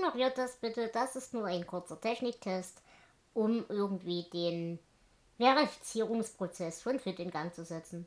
Ignoriert das bitte, das ist nur ein kurzer Techniktest, um irgendwie den Verifizierungsprozess von Fit in Gang zu setzen.